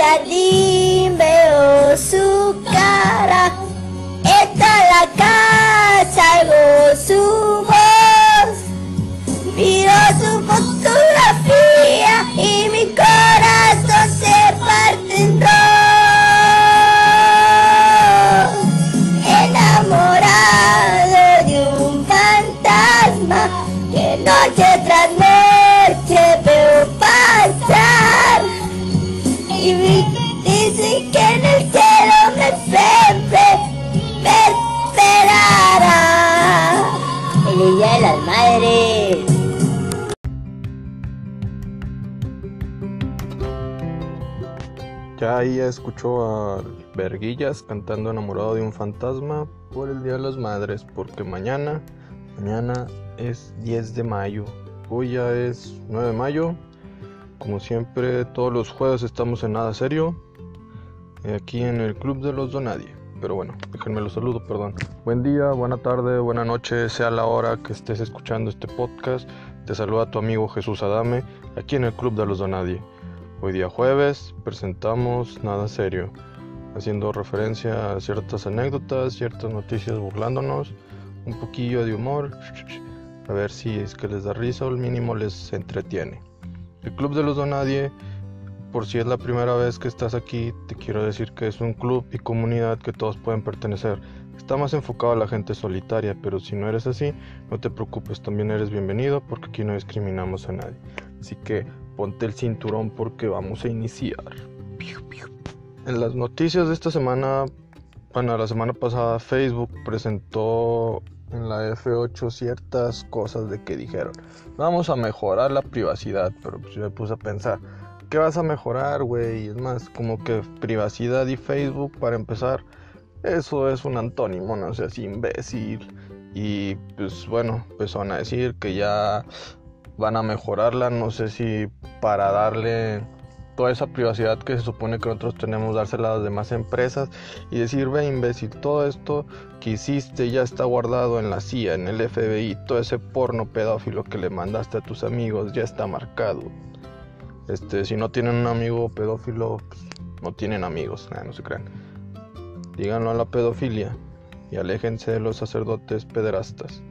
daddy. Ya ahí escuchó a Verguillas cantando enamorado de un fantasma por el Día de las Madres, porque mañana, mañana es 10 de mayo. Hoy ya es 9 de mayo. Como siempre, todos los jueves estamos en Nada Serio, eh, aquí en el Club de los Donadie. Pero bueno, déjenme los saludo, perdón. Buen día, buena tarde, buena noche, sea la hora que estés escuchando este podcast. Te saluda tu amigo Jesús Adame, aquí en el Club de los Donadie. Hoy día jueves presentamos Nada Serio, haciendo referencia a ciertas anécdotas, ciertas noticias burlándonos, un poquillo de humor, a ver si es que les da risa o al mínimo les entretiene. El Club de los Donadie, por si es la primera vez que estás aquí, te quiero decir que es un club y comunidad que todos pueden pertenecer. Está más enfocado a la gente solitaria, pero si no eres así, no te preocupes, también eres bienvenido porque aquí no discriminamos a nadie. Así que ponte el cinturón porque vamos a iniciar. En las noticias de esta semana, bueno, la semana pasada Facebook presentó en la F8 ciertas cosas de que dijeron, vamos a mejorar la privacidad, pero pues yo me puse a pensar, ¿qué vas a mejorar, güey? Es más, como que privacidad y Facebook, para empezar, eso es un antónimo, no seas imbécil. Y pues bueno, empezaron a decir que ya van a mejorarla, no sé si para darle toda esa privacidad que se supone que nosotros tenemos, dársela a las demás empresas y decir, ve imbécil, todo esto que hiciste ya está guardado en la CIA, en el FBI, todo ese porno pedófilo que le mandaste a tus amigos ya está marcado. Este, si no tienen un amigo pedófilo, pues, no tienen amigos, no se crean. Díganlo a la pedofilia y aléjense de los sacerdotes pederastas.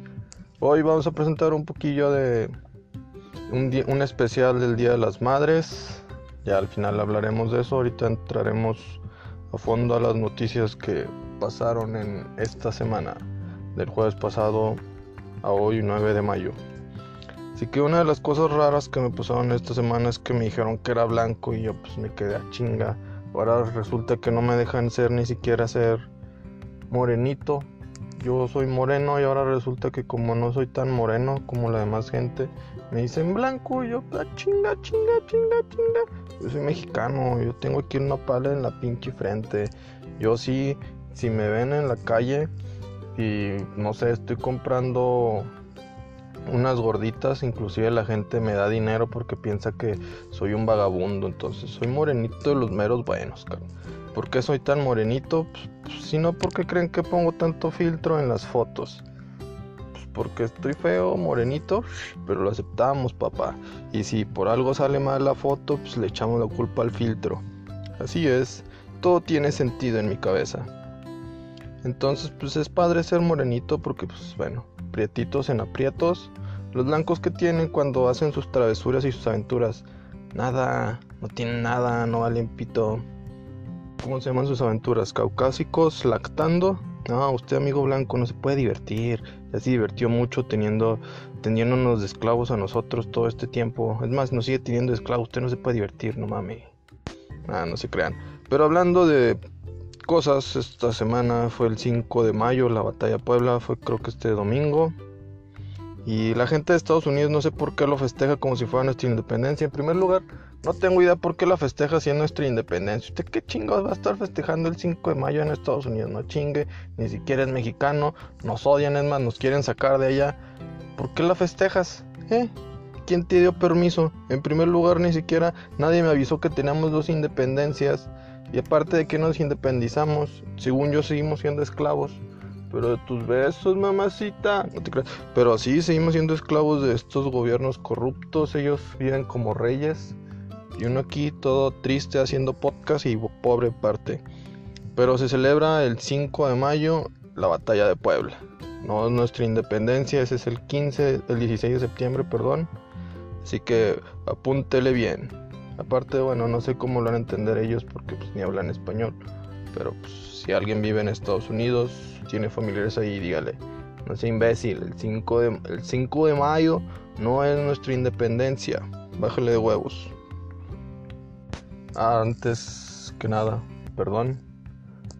Hoy vamos a presentar un poquillo de un, especial del Día de las Madres. Ya al final hablaremos de eso. Ahorita entraremos a fondo a las noticias que pasaron en esta semana, del jueves pasado a hoy 9 de mayo. Así que una de las cosas raras que me pasaron esta semana es que me dijeron que era blanco y yo pues me quedé a chinga. Ahora resulta que no me dejan ser ni siquiera ser morenito. Yo soy moreno y ahora resulta que como no soy tan moreno como la demás gente, me dicen blanco y yo, ah, chinga, chinga, chinga, chinga. Yo soy mexicano, yo tengo aquí una pala en la pinche frente. Yo sí, si me ven en la calle y no sé, estoy comprando unas gorditas, inclusive la gente me da dinero porque piensa que soy un vagabundo, entonces soy morenito de los meros buenos, caro. ¿Por qué soy tan morenito? Pues, pues, si no, ¿por qué creen que pongo tanto filtro en las fotos? Pues porque estoy feo, morenito, pero lo aceptamos, papá. Y si por algo sale mal la foto, pues le echamos la culpa al filtro. Así es, todo tiene sentido en mi cabeza. Entonces, pues es padre ser morenito porque, pues bueno, prietitos en aprietos. Los blancos que tienen cuando hacen sus travesuras y sus aventuras. Nada, no tienen nada, no valen pito. ¿Cómo se llaman sus aventuras? Caucásicos, lactando. No, usted amigo blanco no se puede divertir. Ya se divirtió mucho teniendo, teniéndonos de esclavos a nosotros todo este tiempo. Es más, nos sigue teniendo esclavos. Usted no se puede divertir, no mames. Ah, no se crean. Pero hablando de cosas, esta semana fue el 5 de mayo, la batalla Puebla fue creo que este domingo. Y la gente de Estados Unidos no sé por qué lo festeja como si fuera nuestra independencia. En primer lugar, no tengo idea por qué la festeja si es nuestra independencia. ¿Usted qué chingados va a estar festejando el 5 de mayo en Estados Unidos? No chingue, ni siquiera es mexicano, nos odian, es más, nos quieren sacar de allá. ¿Por qué la festejas? ¿Eh? ¿Quién te dio permiso? En primer lugar, ni siquiera nadie me avisó que teníamos dos independencias. Y aparte de que nos independizamos, según yo seguimos siendo esclavos. Pero de tus besos, mamacita. No te creas. Pero sí, seguimos siendo esclavos de estos gobiernos corruptos. Ellos viven como reyes. Y uno aquí todo triste haciendo podcast y pobre parte. Pero se celebra el 5 de mayo la batalla de Puebla. No es nuestra independencia, ese es el 15, el 16 de septiembre, perdón. Así que apúntele bien. Aparte, bueno, no sé cómo lo van a entender ellos porque pues, ni hablan español. Pero pues, si alguien vive en Estados Unidos, tiene familiares ahí, dígale. No sea imbécil, el 5 de, el 5 de mayo no es nuestra independencia. Bájale de huevos. Antes que nada, perdón.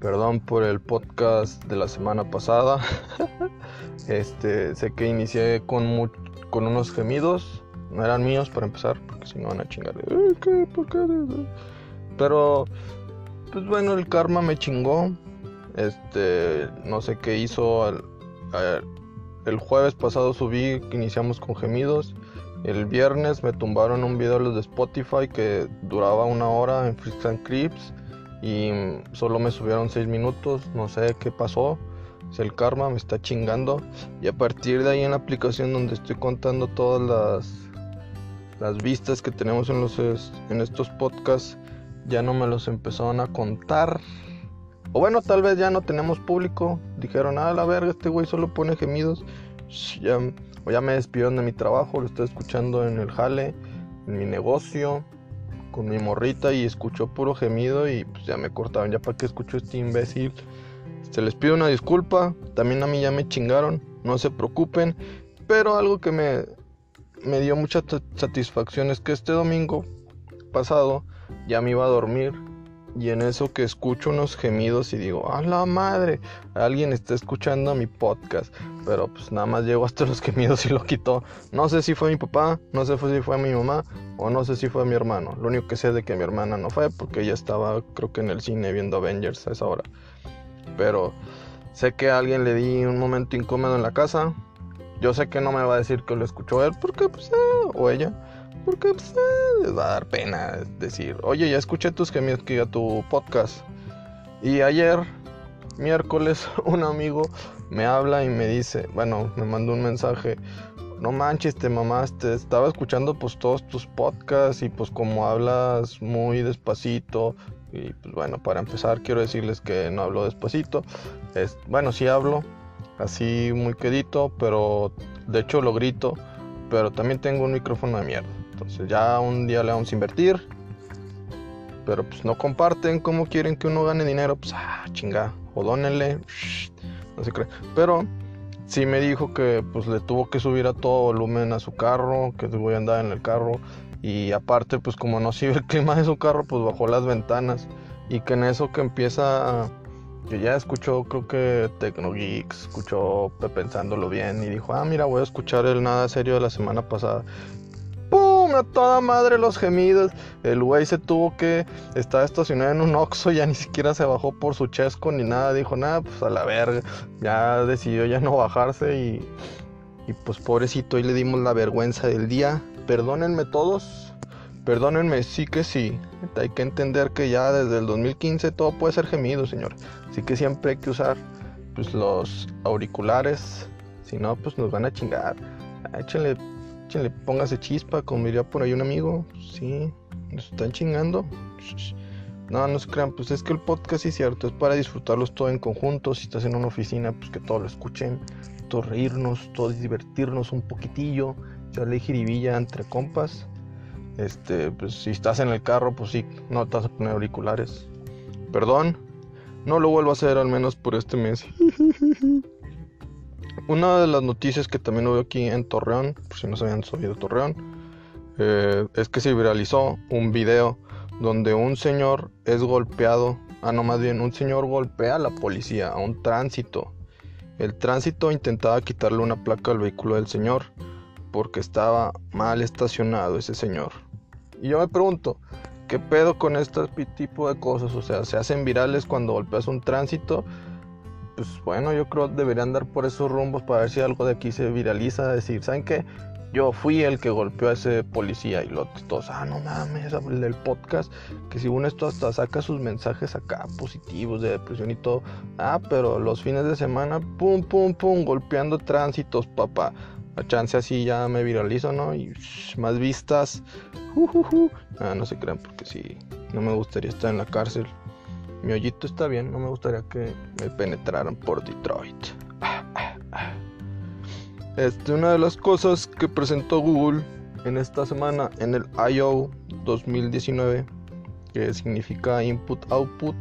Perdón por el podcast de la semana pasada. este, sé que inicié con, con unos gemidos. No eran míos para empezar, porque si no van a chingar. ¿Qué? ¿Por qué? Pero, pues bueno, el karma me chingó. Este, no sé qué hizo. el jueves pasado subí iniciamos con gemidos. El viernes me tumbaron un video de Spotify que duraba una hora en Freestyle Clips y solo me subieron 6 minutos, no sé qué pasó, es el karma, me está chingando y a partir de ahí en la aplicación donde estoy contando todas las las vistas que tenemos en los en estos podcasts ya no me los empezaron a contar. O bueno, tal vez ya no tenemos público. Dijeron, ah, la verga, este güey solo pone gemidos. Ya, o ya me despidieron de mi trabajo, lo estoy escuchando en el jale, en mi negocio con mi morrita y escuchó puro gemido y pues ya me cortaron. Ya para qué escucho este imbécil. Se les pido una disculpa. También a mí ya me chingaron. No se preocupen. Pero algo que me, me dio mucha satisfacción es que este domingo pasado ya me iba a dormir y en eso que escucho unos gemidos y digo, a la madre, alguien está escuchando mi podcast. Pero pues nada más llego hasta los gemidos y lo quitó. No sé si fue mi papá, no sé si fue mi mamá o no sé si fue mi hermano. Lo único que sé es de que mi hermana no fue porque ella estaba creo que en el cine viendo Avengers a esa hora. Pero sé que a alguien le di un momento incómodo en la casa. Yo sé que no me va a decir que lo escuchó él porque pues eh, o ella porque pues, eh, les va a dar pena decir, oye, ya escuché tus gemidos que tu podcast. Y ayer, miércoles, un amigo me habla y me dice, bueno, me mandó un mensaje, no manches, te mamaste, estaba escuchando pues todos tus podcasts y pues como hablas muy despacito, y pues bueno, para empezar quiero decirles que no hablo despacito, es, bueno, sí hablo, así muy quedito, pero de hecho lo grito, pero también tengo un micrófono de mierda. Entonces ya un día le vamos a invertir. Pero pues no comparten cómo quieren que uno gane dinero. Pues ah, chinga, o dónenle. No se cree. Pero sí me dijo que pues le tuvo que subir a todo volumen a su carro, que voy a andar en el carro. Y aparte, pues como no sirve el clima de su carro, pues bajó las ventanas. Y que en eso que empieza que ya escuchó, creo que Tecnogeeks, escuchó pensándolo bien y dijo, ah, mira, voy a escuchar el nada serio de la semana pasada a toda madre los gemidos. El güey se tuvo que estar estacionado en un Oxxo, ya ni siquiera se bajó por su chesco ni nada. Dijo, nada, pues a la verga. Ya decidió ya no bajarse y, y pues pobrecito, y le dimos la vergüenza del día. Perdónenme todos, perdónenme, sí que sí. Hay que entender que ya desde el 2015 todo puede ser gemido, señor. Así que siempre hay que usar pues, los auriculares. Si no, pues nos van a chingar. Échenle le póngase chispa, como diría por ahí un amigo. Sí, nos están chingando. No, no se crean, pues es que el podcast sí es cierto, es para disfrutarlos todo en conjunto. Si estás en una oficina, pues que todos lo escuchen, todos reírnos, todos divertirnos un poquitillo, echarle jiribilla entre compas. Este, pues si estás en el carro, pues sí, no te vas a poner auriculares. Perdón, no lo vuelvo a hacer al menos por este mes. Una de las noticias que también veo aquí en Torreón, por si no se habían subido Torreón, eh, es que se viralizó un video donde un señor es golpeado, ah no más bien un señor golpea a la policía, a un tránsito. El tránsito intentaba quitarle una placa al vehículo del señor porque estaba mal estacionado ese señor. Y yo me pregunto, ¿qué pedo con este tipo de cosas? O sea, se hacen virales cuando golpeas un tránsito pues bueno, yo creo que deberían andar por esos rumbos para ver si algo de aquí se viraliza. Decir, ¿saben qué? Yo fui el que golpeó a ese policía y lo todos, ah, no mames, el podcast, que según esto hasta saca sus mensajes acá positivos de depresión y todo. Ah, pero los fines de semana, pum, pum, pum, golpeando tránsitos, papá. A chance así ya me viralizo, ¿no? Y más vistas. Ah, no se crean porque sí, no me gustaría estar en la cárcel. Mi hoyito está bien, no me gustaría que me penetraran por Detroit. Este, una de las cosas que presentó Google en esta semana en el I.O. 2019, que significa Input Output,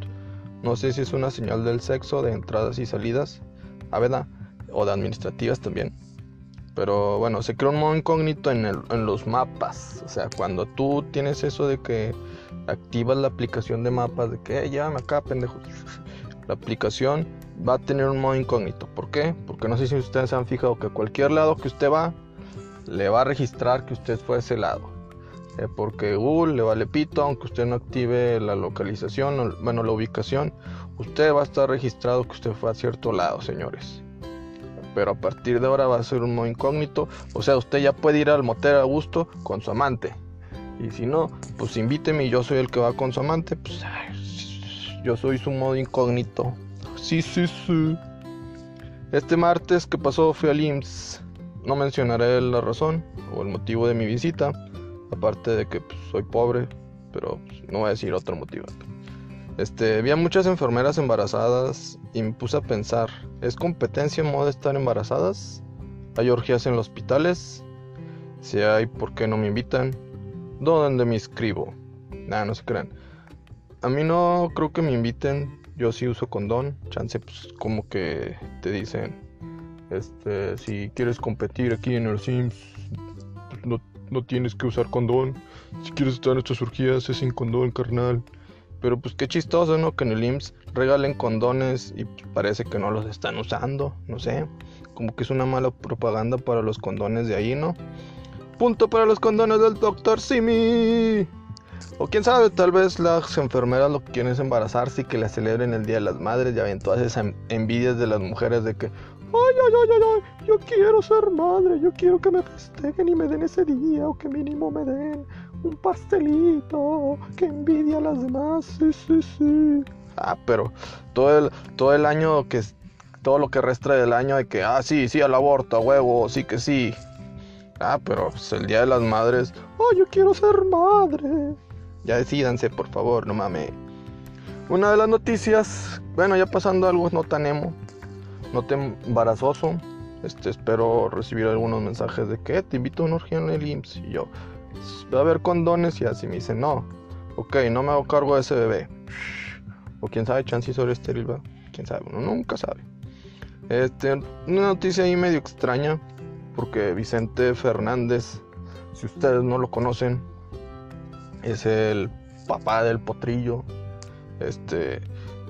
no sé si es una señal del sexo de entradas y salidas, a verdad, o de administrativas también. Pero bueno, se crea un modo incógnito en, en los mapas. O sea, cuando tú tienes eso de que activas la aplicación de mapas, de que ya me acá, pendejo. La aplicación va a tener un modo incógnito. ¿Por qué? Porque no sé si ustedes se han fijado que a cualquier lado que usted va, le va a registrar que usted fue a ese lado. Eh, porque Google le vale pito, aunque usted no active la localización, bueno, la ubicación, usted va a estar registrado que usted fue a cierto lado, señores. Pero a partir de ahora va a ser un modo incógnito. O sea, usted ya puede ir al motel a gusto con su amante. Y si no, pues invíteme y yo soy el que va con su amante. Pues yo soy su modo incógnito. Sí, sí, sí. Este martes que pasó fui al IMSS. No mencionaré la razón o el motivo de mi visita. Aparte de que pues, soy pobre. Pero pues, no voy a decir otro motivo. Este, vi a muchas enfermeras embarazadas y me puse a pensar, ¿es competencia en modo de estar embarazadas? ¿Hay orgías en los hospitales? Si hay, ¿por qué no me invitan? ¿Dónde me inscribo? Nada, no se crean. A mí no creo que me inviten. Yo sí uso condón. Chance, pues, como que te dicen, este, si quieres competir aquí en el Sims, no, no tienes que usar condón. Si quieres estar en estas orgías, es sin condón, carnal. Pero pues qué chistoso, ¿no? Que en el IMSS regalen condones y parece que no los están usando, no sé. Como que es una mala propaganda para los condones de ahí, ¿no? Punto para los condones del doctor Simi. O quién sabe, tal vez las enfermeras lo que quieren es embarazarse y que le celebren el Día de las Madres. Ya ven todas esas envidias de las mujeres de que, ay, ay, ay, ay, ay, yo quiero ser madre, yo quiero que me festejen y me den ese día, o que mínimo me den un pastelito, que envidia a las demás, sí, sí, sí. Ah, pero todo el, todo el año que todo lo que resta del año de que, ah, sí, sí al aborto, a huevo, sí que sí. Ah, pero pues, el día de las madres, oh, yo quiero ser madre. Ya decídanse, por favor, no mames. Una de las noticias, bueno, ya pasando algo no tan emo, no tan embarazoso. Este, espero recibir algunos mensajes de que te invito a una orgía en el IMSS. Y yo, va a haber condones y así me dicen, no, ok, no me hago cargo de ese bebé. O quién sabe, chance sobre estéril, quién sabe, uno nunca sabe. Este, una noticia ahí medio extraña, porque Vicente Fernández, si ustedes no lo conocen, es el papá del potrillo. Este,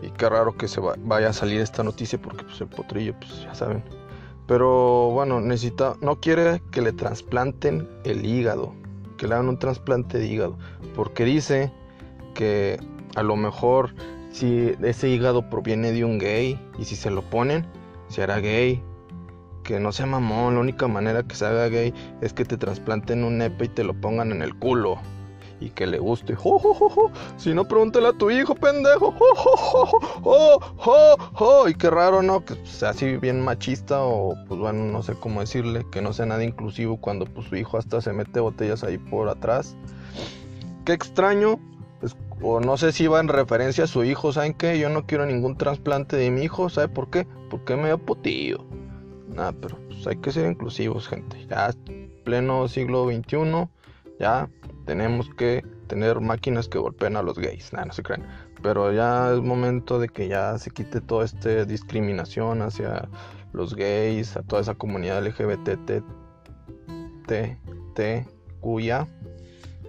y qué raro que se vaya a salir esta noticia, porque pues el potrillo, pues ya saben. Pero bueno, necesita, no quiere que le trasplanten el hígado que le hagan un trasplante de hígado. Porque dice que a lo mejor si ese hígado proviene de un gay y si se lo ponen, se hará gay. Que no sea mamón, la única manera que se haga gay es que te trasplanten un nepe y te lo pongan en el culo y que le guste. Si no, pregúntale a tu hijo, pendejo. Y qué raro, ¿no? Que sea así bien machista o, pues bueno, no sé cómo decirle, que no sea nada inclusivo cuando pues su hijo hasta se mete botellas ahí por atrás. Qué extraño. Pues, o no sé si va en referencia a su hijo, ¿saben qué? Yo no quiero ningún trasplante de mi hijo, ¿sabe por qué? Porque me da potillo. Nada, pero pues hay que ser inclusivos, gente. Ya pleno siglo XXI, ya tenemos que tener máquinas que golpeen a los gays. Nada, no se crean. Pero ya es momento de que ya se quite toda esta discriminación hacia los gays, a toda esa comunidad LGBT, cuya,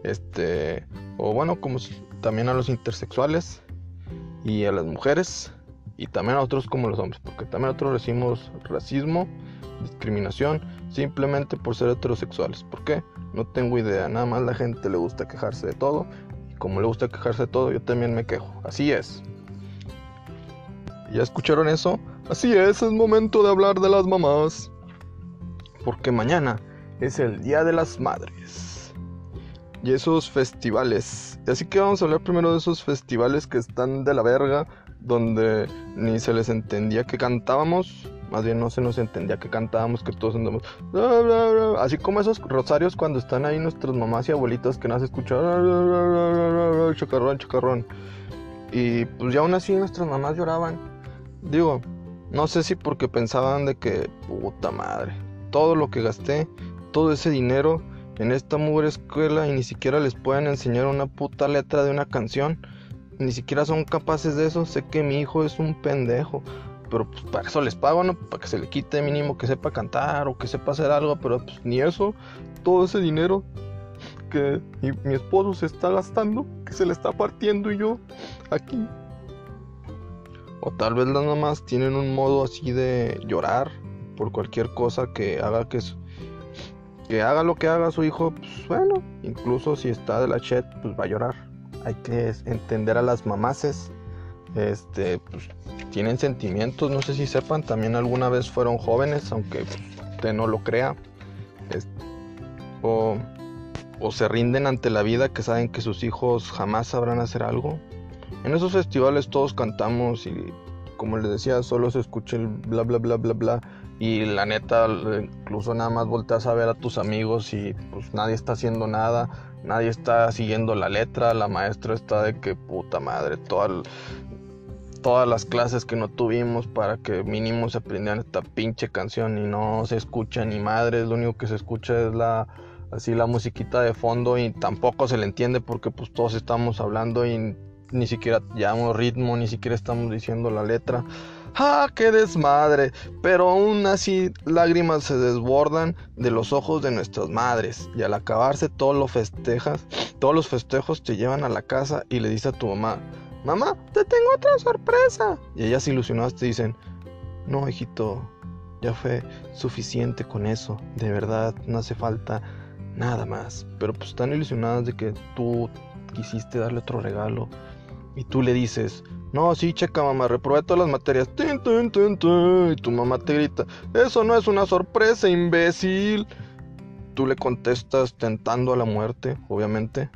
este, o bueno, como también a los intersexuales y a las mujeres y también a otros como los hombres, porque también nosotros recibimos racismo, discriminación simplemente por ser heterosexuales. ¿Por qué? No tengo idea, nada más la gente le gusta quejarse de todo. Y como le gusta quejarse de todo, yo también me quejo. Así es. ¿Ya escucharon eso? Así es, es momento de hablar de las mamás. Porque mañana es el Día de las Madres. Y esos festivales. Así que vamos a hablar primero de esos festivales que están de la verga. Donde ni se les entendía que cantábamos. Más bien no se nos entendía que cantábamos, que todos andamos. Así como esos rosarios cuando están ahí nuestras mamás y abuelitas que nos escuchan. Chacarrón, chacarrón. Y pues ya aún así nuestras mamás lloraban. Digo, no sé si porque pensaban de que, puta madre, todo lo que gasté, todo ese dinero en esta mugre escuela y ni siquiera les pueden enseñar una puta letra de una canción. Ni siquiera son capaces de eso. Sé que mi hijo es un pendejo. Pero pues para eso les pago, ¿no? Para que se le quite mínimo que sepa cantar o que sepa hacer algo. Pero pues ni eso. Todo ese dinero que mi, esposo se está gastando, que se le está partiendo y yo aquí. O tal vez las mamás tienen un modo así de llorar por cualquier cosa que haga que, que haga lo que haga su hijo, pues bueno, incluso si está de la chet, pues va a llorar. Hay que entender a las mamaces. Este, pues tienen sentimientos, no sé si sepan, también alguna vez fueron jóvenes, aunque usted no lo crea. o, o se rinden ante la vida que saben que sus hijos jamás sabrán hacer algo. En esos festivales todos cantamos y como les decía, solo se escucha el bla bla bla bla bla y la neta incluso nada más volteas a ver a tus amigos y pues nadie está haciendo nada, nadie está siguiendo la letra, la maestra está de que puta madre, todas las clases que no tuvimos para que mínimo se aprendieran esta pinche canción y no se escucha ni madre, lo único que se escucha es la así la musiquita de fondo y tampoco se le entiende porque pues todos estamos hablando y ni siquiera llevamos ritmo, ni siquiera estamos diciendo la letra. ¡Ah, qué desmadre! Pero aún así lágrimas se desbordan de los ojos de nuestras madres. Y al acabarse todos los festejas, todos los festejos te llevan a la casa y le dice a tu mamá, Mamá, te tengo otra sorpresa. Y ellas ilusionadas te dicen, No, hijito, ya fue suficiente con eso. De verdad, no hace falta nada más. Pero pues están ilusionadas de que tú quisiste darle otro regalo y tú le dices, no, sí, checa mamá, reprobé todas las materias. y tu mamá te grita, eso no es una sorpresa, imbécil. Tú le contestas tentando a la muerte, obviamente.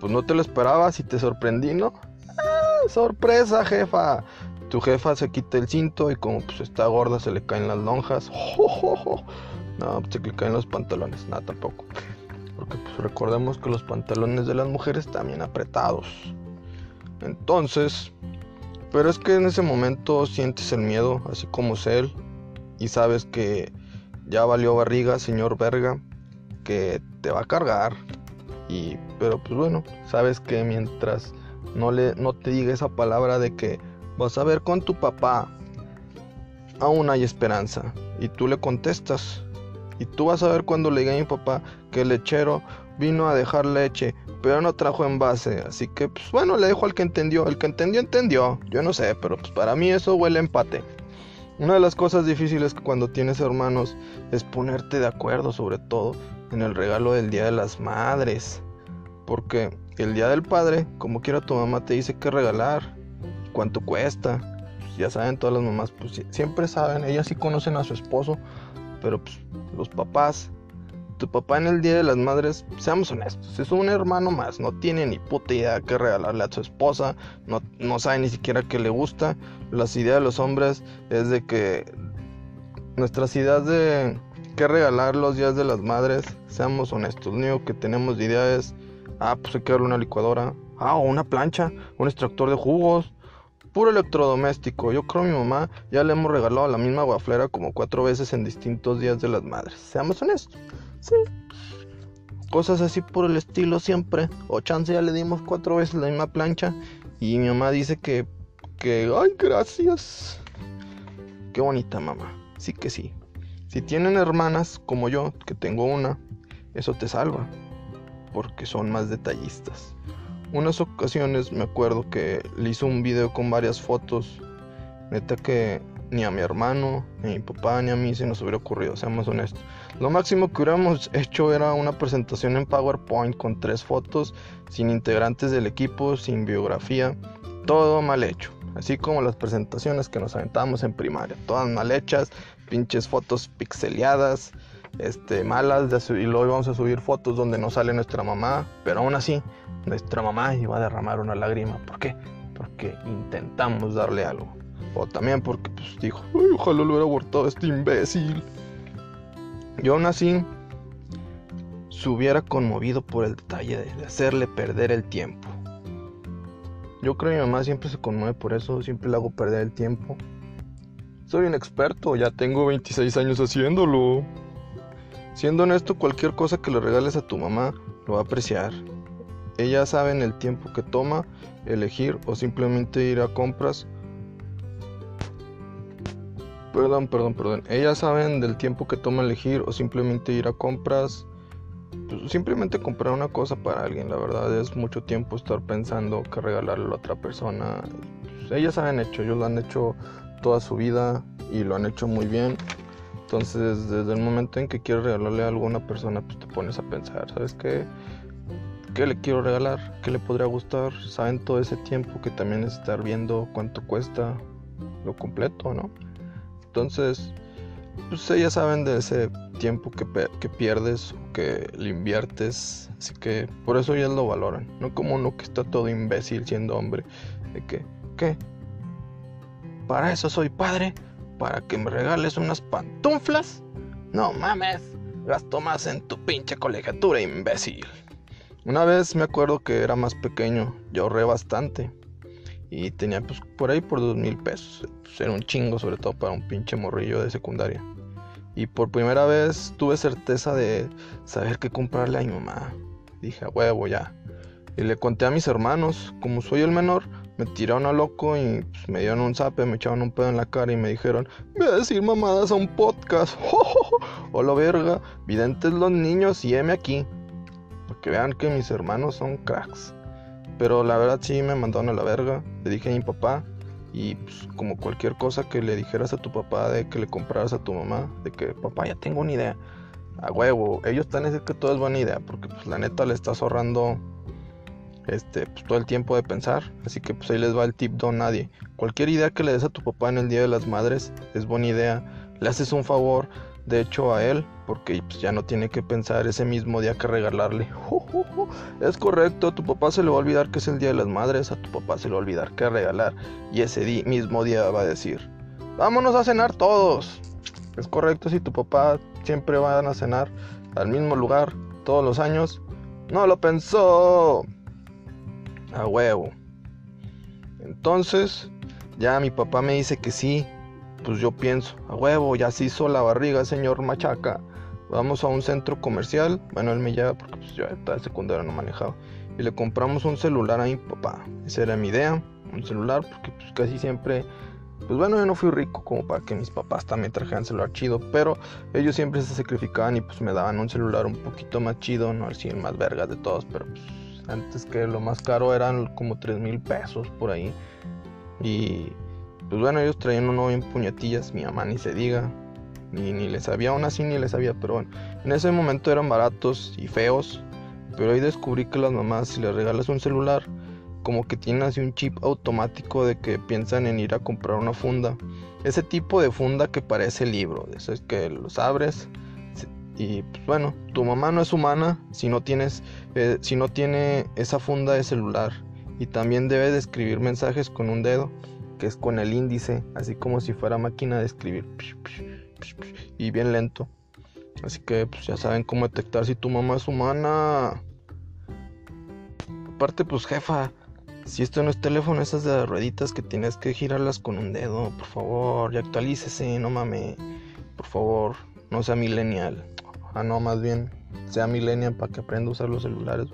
Pues no te lo esperabas y te sorprendí, ¿no? ¡Ah, sorpresa, jefa. Tu jefa se quita el cinto y como pues está gorda se le caen las lonjas. No, pues se le caen los pantalones. Nada, tampoco. Porque pues recordemos que los pantalones de las mujeres bien apretados. Entonces, pero es que en ese momento sientes el miedo, así como es él, y sabes que ya valió barriga, señor verga, que te va a cargar. Y, pero pues bueno, sabes que mientras no, le, no te diga esa palabra de que vas a ver con tu papá, aún hay esperanza. Y tú le contestas. Y tú vas a ver cuando le diga a mi papá que el lechero vino a dejar leche pero no trajo envase. Así que, pues bueno, le dejo al que entendió. El que entendió, entendió. Yo no sé, pero pues para mí eso huele a empate. Una de las cosas difíciles cuando tienes hermanos es ponerte de acuerdo, sobre todo en el regalo del Día de las Madres. Porque el Día del Padre, como quiera tu mamá te dice qué regalar, cuánto cuesta. Ya saben todas las mamás, pues siempre saben, ellas sí conocen a su esposo, pero pues los papás tu papá en el Día de las Madres, seamos honestos, es un hermano más, no tiene ni puta idea qué regalarle a su esposa, no, no sabe ni siquiera qué le gusta. Las ideas de los hombres es de que nuestras ideas de qué regalar los días de las madres, seamos honestos, lo único que tenemos de idea es, ah, pues hay que darle una licuadora, ah, o una plancha, un extractor de jugos, puro electrodoméstico. Yo creo a mi mamá ya le hemos regalado la misma guaflera como cuatro veces en distintos días de las madres. Seamos honestos. Sí. Cosas así por el estilo siempre. O chance ya le dimos cuatro veces la misma plancha. Y mi mamá dice que. que. ¡Ay, gracias! Qué bonita mamá. Sí que sí. Si tienen hermanas como yo, que tengo una, eso te salva. Porque son más detallistas. Unas ocasiones me acuerdo que le hizo un video con varias fotos. Neta que ni a mi hermano, ni a mi papá, ni a mí se nos hubiera ocurrido, seamos honestos. Lo máximo que hubiéramos hecho era una presentación en PowerPoint con tres fotos, sin integrantes del equipo, sin biografía, todo mal hecho. Así como las presentaciones que nos aventábamos en primaria, todas mal hechas, pinches fotos pixeleadas, este, malas, y luego íbamos a subir fotos donde no sale nuestra mamá, pero aún así, nuestra mamá iba a derramar una lágrima. ¿Por qué? Porque intentamos darle algo. O también porque pues dijo, ojalá lo hubiera abortado este imbécil. Yo aún así se hubiera conmovido por el detalle de hacerle perder el tiempo. Yo creo que mi mamá siempre se conmueve por eso, siempre le hago perder el tiempo. Soy un experto, ya tengo 26 años haciéndolo. Siendo honesto, cualquier cosa que le regales a tu mamá lo va a apreciar. Ellas saben el tiempo que toma elegir o simplemente ir a compras. Perdón, perdón, perdón. Ellas saben del tiempo que toma elegir o simplemente ir a compras. Pues, simplemente comprar una cosa para alguien, la verdad es mucho tiempo estar pensando que regalarle a la otra persona. Pues, ellas saben hecho, ellos lo han hecho toda su vida y lo han hecho muy bien. Entonces, desde el momento en que quieres regalarle a una persona, pues te pones a pensar, ¿sabes qué? ¿Qué le quiero regalar? ¿Qué le podría gustar? Saben todo ese tiempo que también es estar viendo cuánto cuesta lo completo, ¿no? Entonces, pues ellas saben de ese tiempo que, que pierdes o que le inviertes. Así que por eso ellas lo valoran. No como uno que está todo imbécil siendo hombre. De que, ¿qué? ¿Para eso soy padre? ¿Para que me regales unas pantuflas? No mames, gasto más en tu pinche colegiatura, imbécil. Una vez me acuerdo que era más pequeño, yo ahorré bastante. Y tenía pues por ahí por dos mil pesos. Pues, era un chingo, sobre todo para un pinche morrillo de secundaria. Y por primera vez tuve certeza de saber qué comprarle a mi mamá. Dije, a huevo ya. Y le conté a mis hermanos, como soy el menor, me tiraron a loco y pues, me dieron un zape, me echaron un pedo en la cara y me dijeron, voy a decir mamadas a un podcast. o lo verga, videntes los niños y heme aquí que vean que mis hermanos son cracks. Pero la verdad sí me mandaron a la verga. Le dije a mi papá. Y pues, como cualquier cosa que le dijeras a tu papá de que le compraras a tu mamá, de que papá ya tengo una idea. A huevo, ellos están diciendo que todo es buena idea, porque pues la neta le estás ahorrando este, pues, todo el tiempo de pensar. Así que pues ahí les va el tip don nadie. Cualquier idea que le des a tu papá en el Día de las Madres es buena idea. Le haces un favor, de hecho a él, porque pues, ya no tiene que pensar ese mismo día que regalarle. Es correcto, tu papá se le va a olvidar que es el Día de las Madres, a tu papá se le va a olvidar que regalar, y ese mismo día va a decir, vámonos a cenar todos. Es correcto, si tu papá siempre van a cenar al mismo lugar todos los años, no lo pensó. A huevo. Entonces, ya mi papá me dice que sí, pues yo pienso, a huevo, ya se hizo la barriga, señor Machaca. Vamos a un centro comercial. Bueno, él me lleva porque pues, yo estaba secundaria, no manejaba. Y le compramos un celular a mi papá. Esa era mi idea, un celular, porque pues, casi siempre. Pues bueno, yo no fui rico como para que mis papás también trajeran celular chido, pero ellos siempre se sacrificaban y pues me daban un celular un poquito más chido, no así el más vergas de todos, pero pues antes que lo más caro eran como 3 mil pesos por ahí. Y pues bueno, ellos traían uno en puñetillas, mi mamá ni se diga, ni, ni les sabía, aún así ni les sabía, pero bueno, en ese momento eran baratos y feos, pero ahí descubrí que las mamás, si les regalas un celular, como que tienen así un chip automático de que piensan en ir a comprar una funda. Ese tipo de funda que parece libro, eso es que los abres y pues bueno, tu mamá no es humana si no tienes, eh, si no tiene esa funda de celular y también debe de escribir mensajes con un dedo que es con el índice, así como si fuera máquina de escribir y bien lento. Así que pues ya saben cómo detectar si tu mamá es humana. Aparte pues jefa, si esto no es teléfono, esas de rueditas que tienes que girarlas con un dedo, por favor, ya actualícese, no mames, por favor, no sea millennial. Ah, no, más bien, sea millennial para que aprenda a usar los celulares.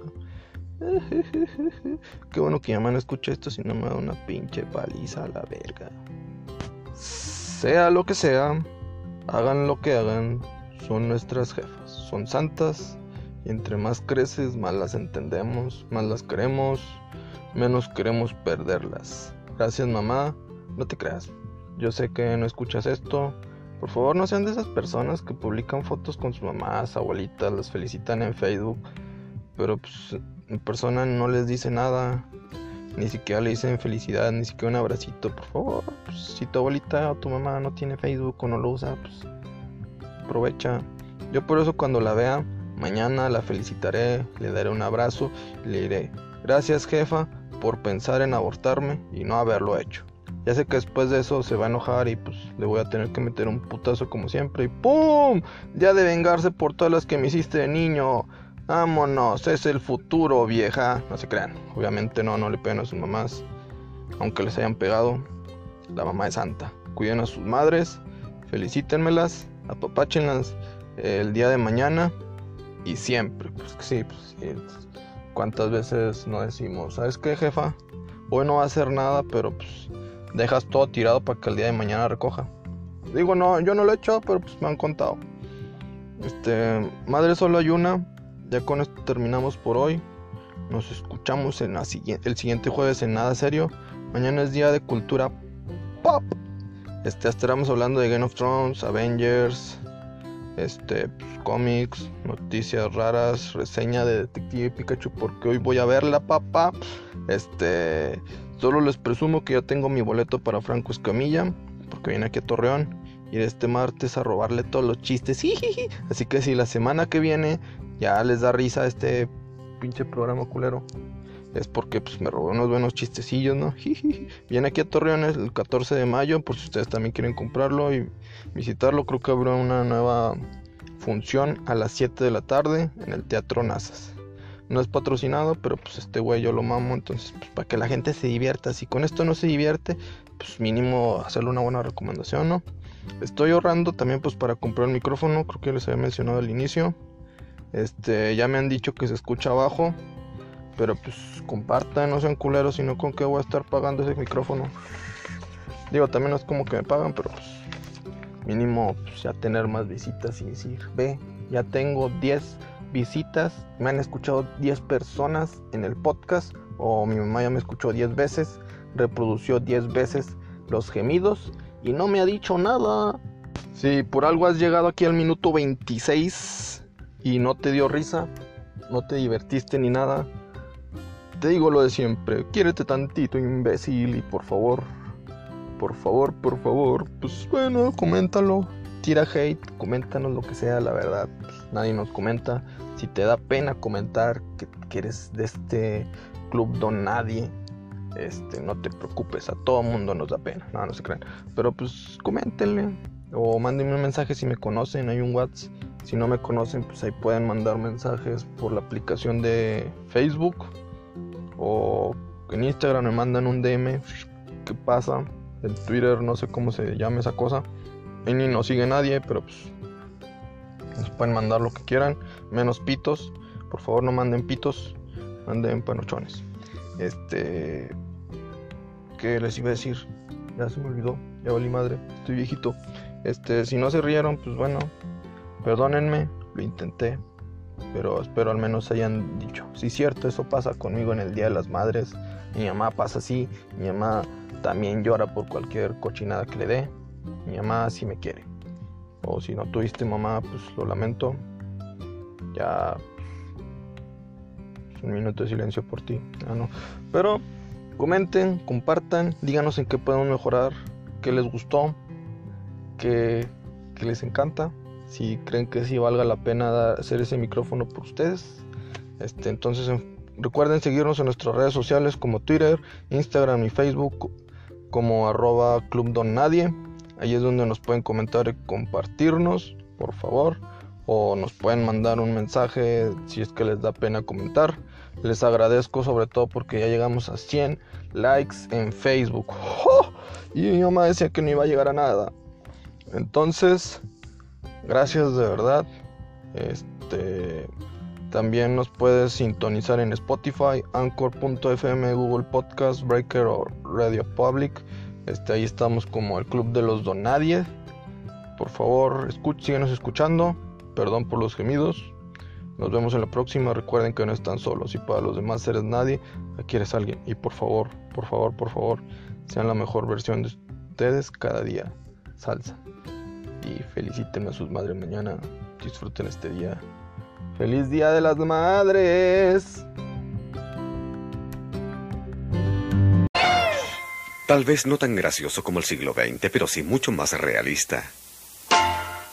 Qué bueno que mamá no escucha esto, si no me da una pinche paliza a la verga. Sea lo que sea, hagan lo que hagan, son nuestras jefas, son santas y entre más creces, más las entendemos, más las queremos, menos queremos perderlas. Gracias mamá, no te creas. Yo sé que no escuchas esto. Por favor, no sean de esas personas que publican fotos con sus mamás, abuelitas, las felicitan en Facebook, pero pues en persona no les dice nada, ni siquiera le dicen felicidad, ni siquiera un abracito, por favor. Pues, si tu abuelita o tu mamá no tiene Facebook o no lo usa, pues aprovecha. Yo por eso cuando la vea, mañana la felicitaré, le daré un abrazo y le diré, gracias jefa por pensar en abortarme y no haberlo hecho. Ya sé que después de eso se va a enojar y pues le voy a tener que meter un putazo como siempre. Y ¡pum! Ya de vengarse por todas las que me hiciste de niño. Vámonos, es el futuro, vieja. No se crean. Obviamente no, no le peguen a sus mamás. Aunque les hayan pegado. La mamá es santa. Cuiden a sus madres. Felicítenmelas. Apapáchenlas el día de mañana. Y siempre. Pues sí, pues sí. ¿Cuántas veces no decimos? ¿Sabes qué, jefa? Hoy no va a hacer nada, pero pues dejas todo tirado para que el día de mañana recoja. Digo, no, yo no lo he hecho, pero pues me han contado. Este, madre solo hay una. Ya con esto terminamos por hoy. Nos escuchamos en la, el siguiente jueves en Nada Serio. Mañana es día de cultura pop. Este, estaremos hablando de Game of Thrones, Avengers, este, pues, cómics, noticias raras, reseña de Detective Pikachu porque hoy voy a verla, papá. Este, Solo les presumo que ya tengo mi boleto para Franco Escamilla, porque viene aquí a Torreón. Ir este martes a robarle todos los chistes. Así que si la semana que viene ya les da risa este pinche programa culero, es porque pues, me robó unos buenos chistecillos, ¿no? Viene aquí a Torreón el 14 de mayo, por si ustedes también quieren comprarlo y visitarlo. Creo que habrá una nueva función a las 7 de la tarde en el Teatro Nazas. No es patrocinado, pero pues este güey yo lo mamo, entonces pues, para que la gente se divierta. Si con esto no se divierte, pues mínimo hacerle una buena recomendación, ¿no? Estoy ahorrando también pues para comprar el micrófono, creo que les había mencionado al inicio. Este, ya me han dicho que se escucha abajo, pero pues compartan, no sean culeros, sino con qué voy a estar pagando ese micrófono. Digo, también no es como que me pagan, pero pues mínimo pues, ya tener más visitas y decir, ve, ya tengo 10 visitas, me han escuchado 10 personas en el podcast o mi mamá ya me escuchó 10 veces, reprodució 10 veces los gemidos y no me ha dicho nada. Si por algo has llegado aquí al minuto 26 y no te dio risa, no te divertiste ni nada, te digo lo de siempre, quiérete tantito imbécil y por favor, por favor, por favor, pues bueno, coméntalo, tira hate, coméntanos lo que sea, la verdad, nadie nos comenta. Si te da pena comentar que, eres de este club don nadie, este, no te preocupes, a todo mundo nos da pena, no, no se crean. Pero pues coméntenle o mándenme un mensaje si me conocen, hay un WhatsApp. Si no me conocen, pues ahí pueden mandar mensajes por la aplicación de Facebook o en Instagram me mandan un DM. ¿Qué pasa? En Twitter no sé cómo se llama esa cosa. Ahí ni nos sigue nadie, pero pues nos pueden mandar lo que quieran, menos pitos. Por favor, no manden pitos, manden panochones. Este. ¿Qué les iba a decir? Ya se me olvidó, ya valí madre, estoy viejito. Este, si no se rieron, pues bueno, perdónenme, lo intenté. Pero espero al menos hayan dicho. Si es cierto, eso pasa conmigo en el Día de las Madres. Mi mamá pasa así. Mi mamá también llora por cualquier cochinada que le dé. Mi mamá sí me quiere. O si no tuviste mamá, pues lo lamento. Ya pues, un minuto de silencio por ti. Ah, no. Pero comenten, compartan, díganos en qué podemos mejorar, qué les gustó, qué, les encanta. Si creen que sí valga la pena hacer ese micrófono por ustedes. Este, entonces recuerden seguirnos en nuestras redes sociales como Twitter, Instagram y Facebook como arroba Club Don Nadie. Ahí es donde nos pueden comentar y compartirnos, por favor. O nos pueden mandar un mensaje si es que les da pena comentar. Les agradezco sobre todo porque ya llegamos a 100 likes en Facebook. Y mi mamá decía que no iba a llegar a nada. Entonces, gracias de verdad. Este también nos puedes sintonizar en Spotify, Anchor.fm, Google Podcast, Breaker o Radio Public. Este, ahí estamos como el Club de los Donadie. Por favor, síguenos escuchando. Perdón por los gemidos. Nos vemos en la próxima. Recuerden que no están solos. Y para los demás eres nadie, aquí eres alguien. Y por favor, por favor, por favor, sean la mejor versión de ustedes cada día. Salsa. Y feliciten a sus madres mañana. Disfruten este día. ¡Feliz Día de las Madres! Tal vez no tan gracioso como el siglo XX, pero sí mucho más realista.